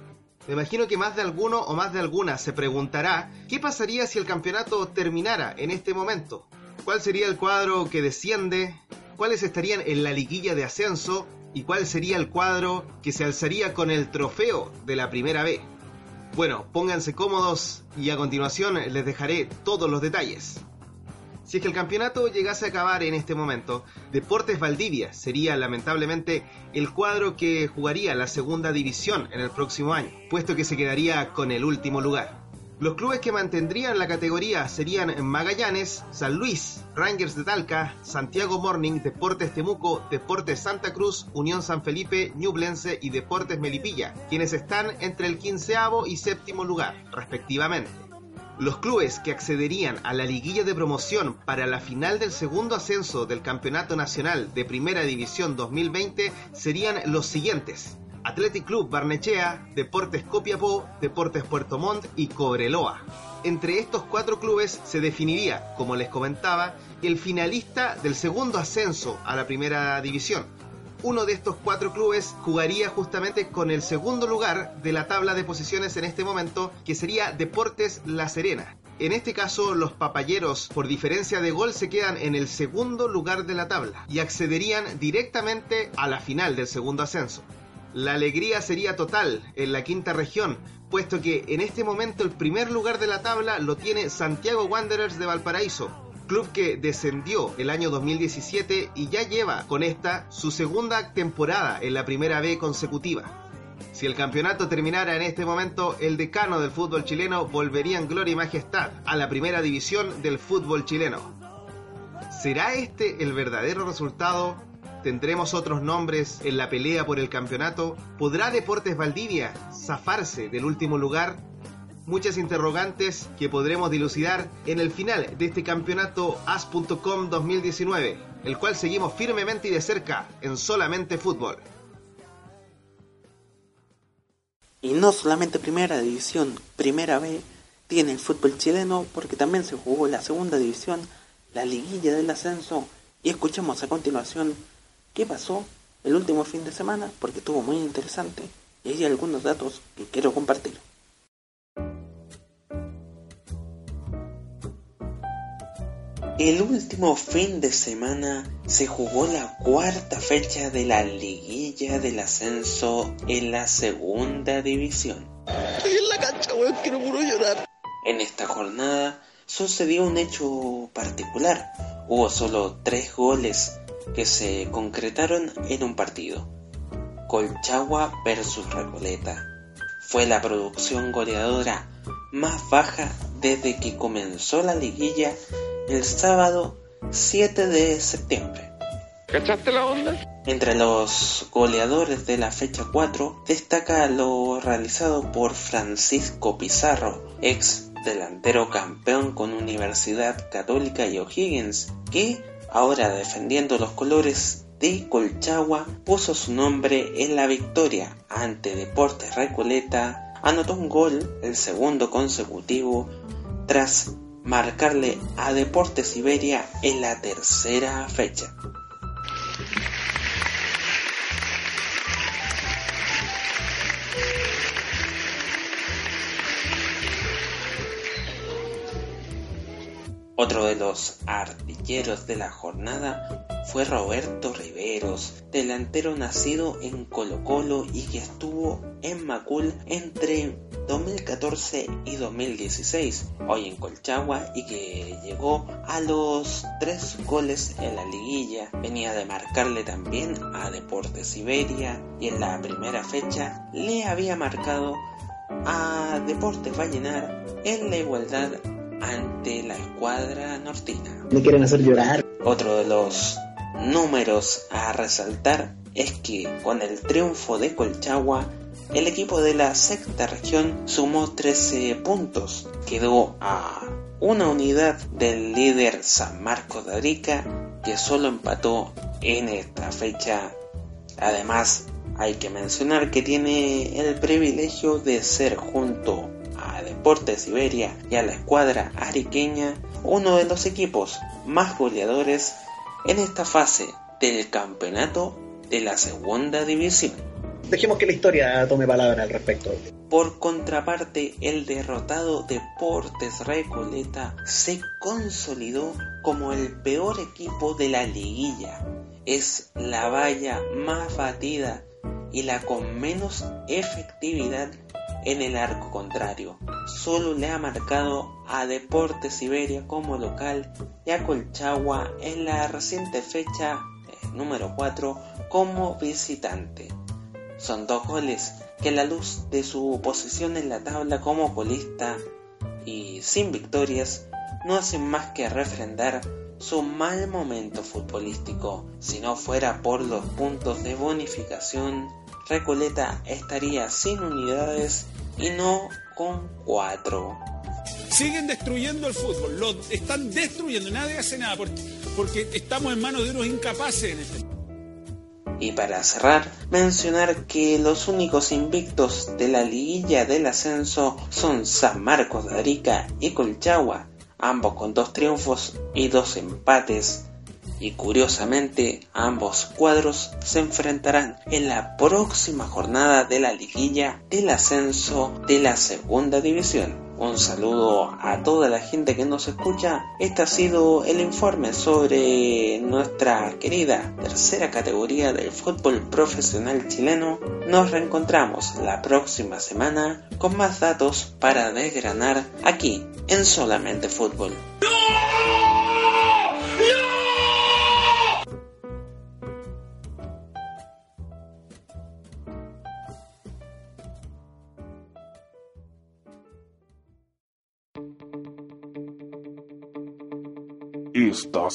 Me imagino que más de alguno o más de alguna se preguntará qué pasaría si el campeonato terminara en este momento. ¿Cuál sería el cuadro que desciende? ¿Cuáles estarían en la liguilla de ascenso? ¿Y cuál sería el cuadro que se alzaría con el trofeo de la primera B? Bueno, pónganse cómodos y a continuación les dejaré todos los detalles. Si es que el campeonato llegase a acabar en este momento, Deportes Valdivia sería lamentablemente el cuadro que jugaría la segunda división en el próximo año, puesto que se quedaría con el último lugar. Los clubes que mantendrían la categoría serían Magallanes, San Luis, Rangers de Talca, Santiago Morning, Deportes Temuco, Deportes Santa Cruz, Unión San Felipe, Ñublense y Deportes Melipilla, quienes están entre el quinceavo y séptimo lugar, respectivamente. Los clubes que accederían a la liguilla de promoción para la final del segundo ascenso del Campeonato Nacional de Primera División 2020 serían los siguientes. Athletic Club Barnechea, Deportes Copiapó, Deportes Puerto Montt y Cobreloa. Entre estos cuatro clubes se definiría, como les comentaba, el finalista del segundo ascenso a la primera división. Uno de estos cuatro clubes jugaría justamente con el segundo lugar de la tabla de posiciones en este momento, que sería Deportes La Serena. En este caso, los papayeros, por diferencia de gol, se quedan en el segundo lugar de la tabla y accederían directamente a la final del segundo ascenso. La alegría sería total en la quinta región, puesto que en este momento el primer lugar de la tabla lo tiene Santiago Wanderers de Valparaíso, club que descendió el año 2017 y ya lleva con esta su segunda temporada en la primera B consecutiva. Si el campeonato terminara en este momento, el decano del fútbol chileno volvería en gloria y majestad a la primera división del fútbol chileno. ¿Será este el verdadero resultado ¿Tendremos otros nombres en la pelea por el campeonato? ¿Podrá Deportes Valdivia zafarse del último lugar? Muchas interrogantes que podremos dilucidar en el final de este campeonato AS.com 2019, el cual seguimos firmemente y de cerca en solamente fútbol. Y no solamente primera división, primera B tiene el fútbol chileno porque también se jugó la segunda división, la liguilla del ascenso y escuchamos a continuación qué pasó el último fin de semana porque estuvo muy interesante y hay algunos datos que quiero compartir. El último fin de semana se jugó la cuarta fecha de la liguilla del ascenso en la segunda división. Estoy en la cancha, weón, quiero puro llorar. En esta jornada sucedió un hecho particular. Hubo solo tres goles que se concretaron en un partido. Colchagua versus Recoleta. Fue la producción goleadora más baja desde que comenzó la liguilla el sábado 7 de septiembre. ¿Cachaste la onda? Entre los goleadores de la fecha 4 destaca lo realizado por Francisco Pizarro, ex delantero campeón con Universidad Católica y O'Higgins, que ahora defendiendo los colores de Colchagua puso su nombre en la victoria ante Deportes Recoleta, anotó un gol, el segundo consecutivo, tras marcarle a Deportes Siberia en la tercera fecha. Otro de los artilleros de la jornada fue Roberto Riveros, delantero nacido en Colo Colo y que estuvo en Macul entre 2014 y 2016, hoy en Colchagua y que llegó a los tres goles en la liguilla, venía de marcarle también a Deportes Siberia y en la primera fecha le había marcado a Deportes Vallenar en la igualdad ante la escuadra nortina. Me quieren hacer llorar. Otro de los números a resaltar es que con el triunfo de Colchagua, el equipo de la sexta región sumó 13 puntos, quedó a una unidad del líder San Marcos de Arica, que solo empató en esta fecha. Además, hay que mencionar que tiene el privilegio de ser junto Deportes Siberia y a la escuadra ariqueña uno de los equipos más goleadores en esta fase del campeonato de la segunda división. Dejemos que la historia tome palabra al respecto. Por contraparte, el derrotado Deportes Recoleta se consolidó como el peor equipo de la liguilla. Es la valla más batida y la con menos efectividad en el arco contrario. Solo le ha marcado a Deportes Siberia como local y a Colchagua en la reciente fecha eh, número 4 como visitante. Son dos goles que la luz de su posición en la tabla como colista y sin victorias no hacen más que refrendar su mal momento futbolístico. Si no fuera por los puntos de bonificación, Recoleta estaría sin unidades y no con cuatro. Siguen destruyendo el fútbol, lo están destruyendo, nadie hace nada porque, porque estamos en manos de unos incapaces en este y para cerrar, mencionar que los únicos invictos de la liguilla del ascenso son San Marcos de Arica y Colchagua, ambos con dos triunfos y dos empates. Y curiosamente, ambos cuadros se enfrentarán en la próxima jornada de la liguilla del ascenso de la segunda división. Un saludo a toda la gente que nos escucha. Este ha sido el informe sobre nuestra querida tercera categoría del fútbol profesional chileno. Nos reencontramos la próxima semana con más datos para desgranar aquí en Solamente Fútbol.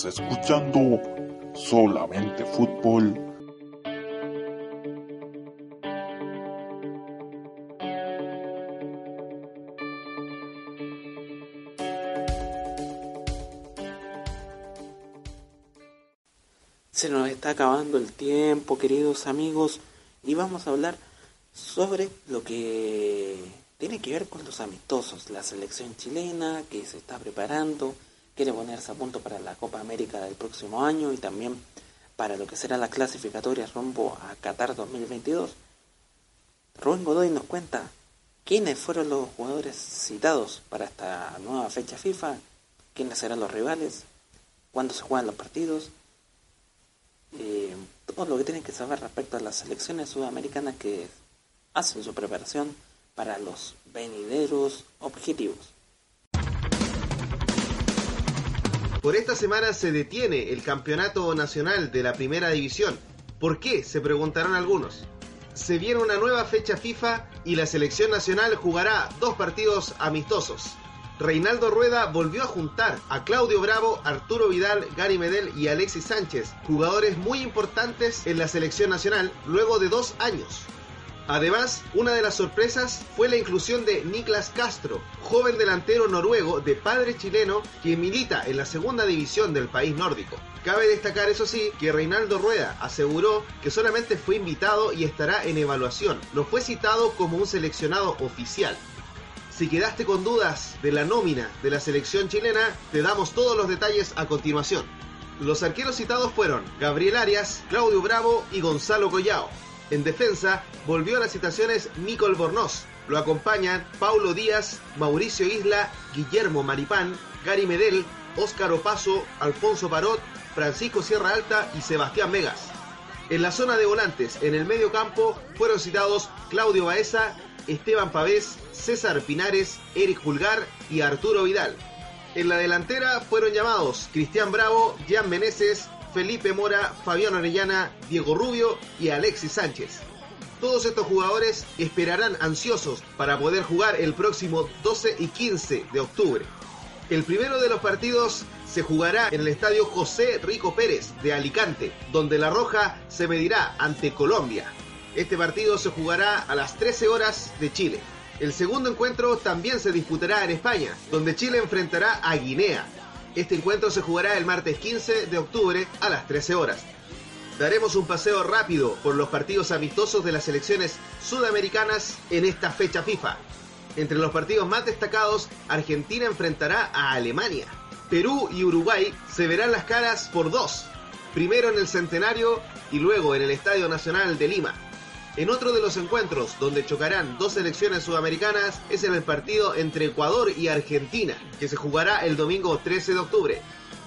Escuchando solamente fútbol. Se nos está acabando el tiempo, queridos amigos, y vamos a hablar sobre lo que tiene que ver con los amistosos, la selección chilena que se está preparando, quiere ponerse a punto para la Copa América del próximo año y también para lo que será la clasificatoria rumbo a Qatar 2022. Rubén Godoy nos cuenta quiénes fueron los jugadores citados para esta nueva fecha FIFA, quiénes serán los rivales cuándo se juegan los partidos, eh, todo lo que tienen que saber respecto a las selecciones sudamericanas que hacen su preparación para los venideros objetivos. Por esta semana se detiene el campeonato nacional de la primera división. ¿Por qué? Se preguntarán algunos. Se viene una nueva fecha FIFA y la selección nacional jugará dos partidos amistosos. Reinaldo Rueda volvió a juntar a Claudio Bravo, Arturo Vidal, Gary Medel y Alexis Sánchez, jugadores muy importantes en la selección nacional luego de dos años. Además, una de las sorpresas fue la inclusión de Niklas Castro, joven delantero noruego de padre chileno que milita en la segunda división del país nórdico. Cabe destacar, eso sí, que Reinaldo Rueda aseguró que solamente fue invitado y estará en evaluación, no fue citado como un seleccionado oficial. Si quedaste con dudas de la nómina de la selección chilena, te damos todos los detalles a continuación. Los arqueros citados fueron Gabriel Arias, Claudio Bravo y Gonzalo Collao. En defensa, volvió a las citaciones Nicole Bornoz. Lo acompañan Paulo Díaz, Mauricio Isla, Guillermo Maripán, Gary Medel, Óscar Opaso, Alfonso Parot, Francisco Sierra Alta y Sebastián Vegas. En la zona de volantes, en el medio campo, fueron citados Claudio Baeza, Esteban Pavés, César Pinares, Eric Pulgar y Arturo Vidal. En la delantera fueron llamados Cristian Bravo, Jan Meneses, Felipe Mora, Fabián Orellana, Diego Rubio y Alexis Sánchez. Todos estos jugadores esperarán ansiosos para poder jugar el próximo 12 y 15 de octubre. El primero de los partidos se jugará en el estadio José Rico Pérez de Alicante, donde La Roja se medirá ante Colombia. Este partido se jugará a las 13 horas de Chile. El segundo encuentro también se disputará en España, donde Chile enfrentará a Guinea. Este encuentro se jugará el martes 15 de octubre a las 13 horas. Daremos un paseo rápido por los partidos amistosos de las selecciones sudamericanas en esta fecha FIFA. Entre los partidos más destacados, Argentina enfrentará a Alemania. Perú y Uruguay se verán las caras por dos, primero en el Centenario y luego en el Estadio Nacional de Lima. En otro de los encuentros donde chocarán dos selecciones sudamericanas es en el partido entre Ecuador y Argentina, que se jugará el domingo 13 de octubre.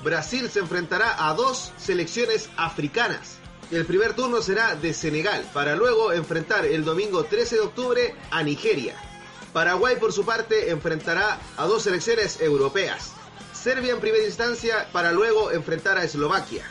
Brasil se enfrentará a dos selecciones africanas. El primer turno será de Senegal, para luego enfrentar el domingo 13 de octubre a Nigeria. Paraguay por su parte enfrentará a dos selecciones europeas. Serbia en primera instancia para luego enfrentar a Eslovaquia.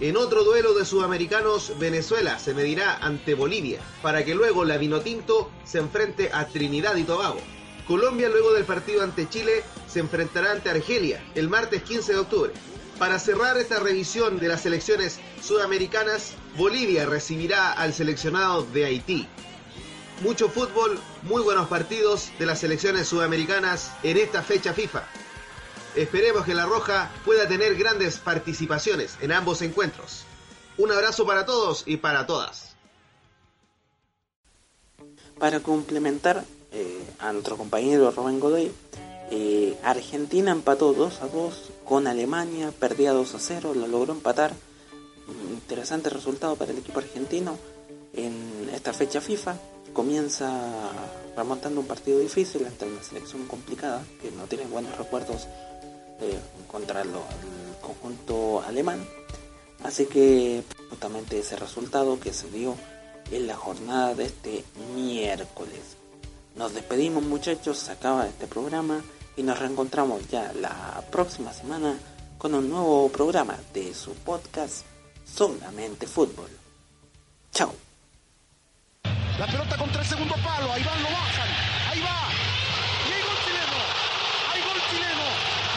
En otro duelo de sudamericanos, Venezuela se medirá ante Bolivia, para que luego la Vinotinto se enfrente a Trinidad y Tobago. Colombia luego del partido ante Chile se enfrentará ante Argelia el martes 15 de octubre. Para cerrar esta revisión de las selecciones sudamericanas, Bolivia recibirá al seleccionado de Haití. Mucho fútbol, muy buenos partidos de las selecciones sudamericanas en esta fecha FIFA. Esperemos que La Roja pueda tener grandes participaciones en ambos encuentros. Un abrazo para todos y para todas. Para complementar eh, a nuestro compañero Rubén Godoy, eh, Argentina empató 2 a 2 con Alemania, perdía 2 a 0, lo logró empatar. Interesante resultado para el equipo argentino en esta fecha FIFA. Comienza remontando un partido difícil ante una selección complicada que no tiene buenos recuerdos eh, contra el conjunto alemán. Así que justamente ese resultado que se dio en la jornada de este miércoles. Nos despedimos muchachos, se acaba este programa y nos reencontramos ya la próxima semana con un nuevo programa de su podcast Solamente Fútbol. Chao. La pelota contra el segundo palo, ahí van, lo bajan, ahí va. Y hay gol chileno, hay gol chileno.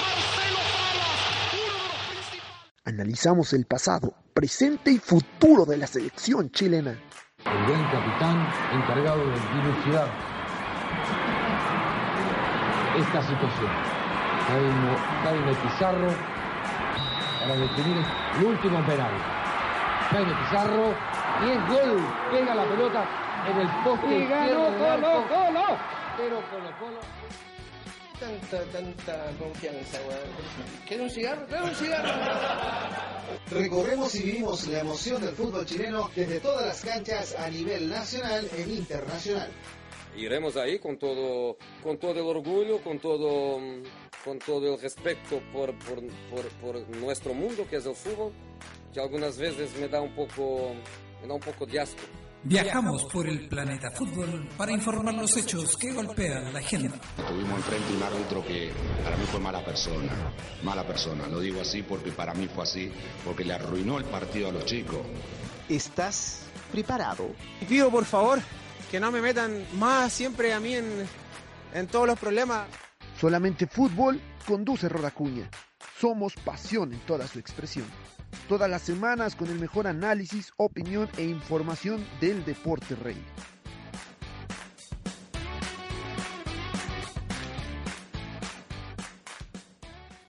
Marcelo Salas, uno de los principales. Analizamos el pasado, presente y futuro de la selección chilena. El gran capitán encargado de dilucidar esta situación. Jaime, Pizarro para definir el último penal. Jaime Pizarro y es gol. Pega la pelota en el poste Y ganó Colo. Colo. Pero Colo Colo. Tanta, tanta confianza, weón. ¿Quieres un cigarro? Trae un cigarro. Recorremos y vivimos la emoción del fútbol chileno desde todas las canchas a nivel nacional e internacional. Iremos ahí con todo, con todo el orgullo, con todo, con todo el respeto por, por, por, por nuestro mundo que es el fútbol, que algunas veces me da un poco, me da un poco de asco. Viajamos por el planeta fútbol para informar los hechos que golpean la agenda. Tuvimos enfrente un árbitro que para mí fue mala persona, mala persona. Lo digo así porque para mí fue así, porque le arruinó el partido a los chicos. ¿Estás preparado? Y pido por favor que no me metan más siempre a mí en, en todos los problemas. Solamente fútbol conduce Rodacuña. Somos pasión en toda su expresión. Todas las semanas con el mejor análisis, opinión e información del deporte rey.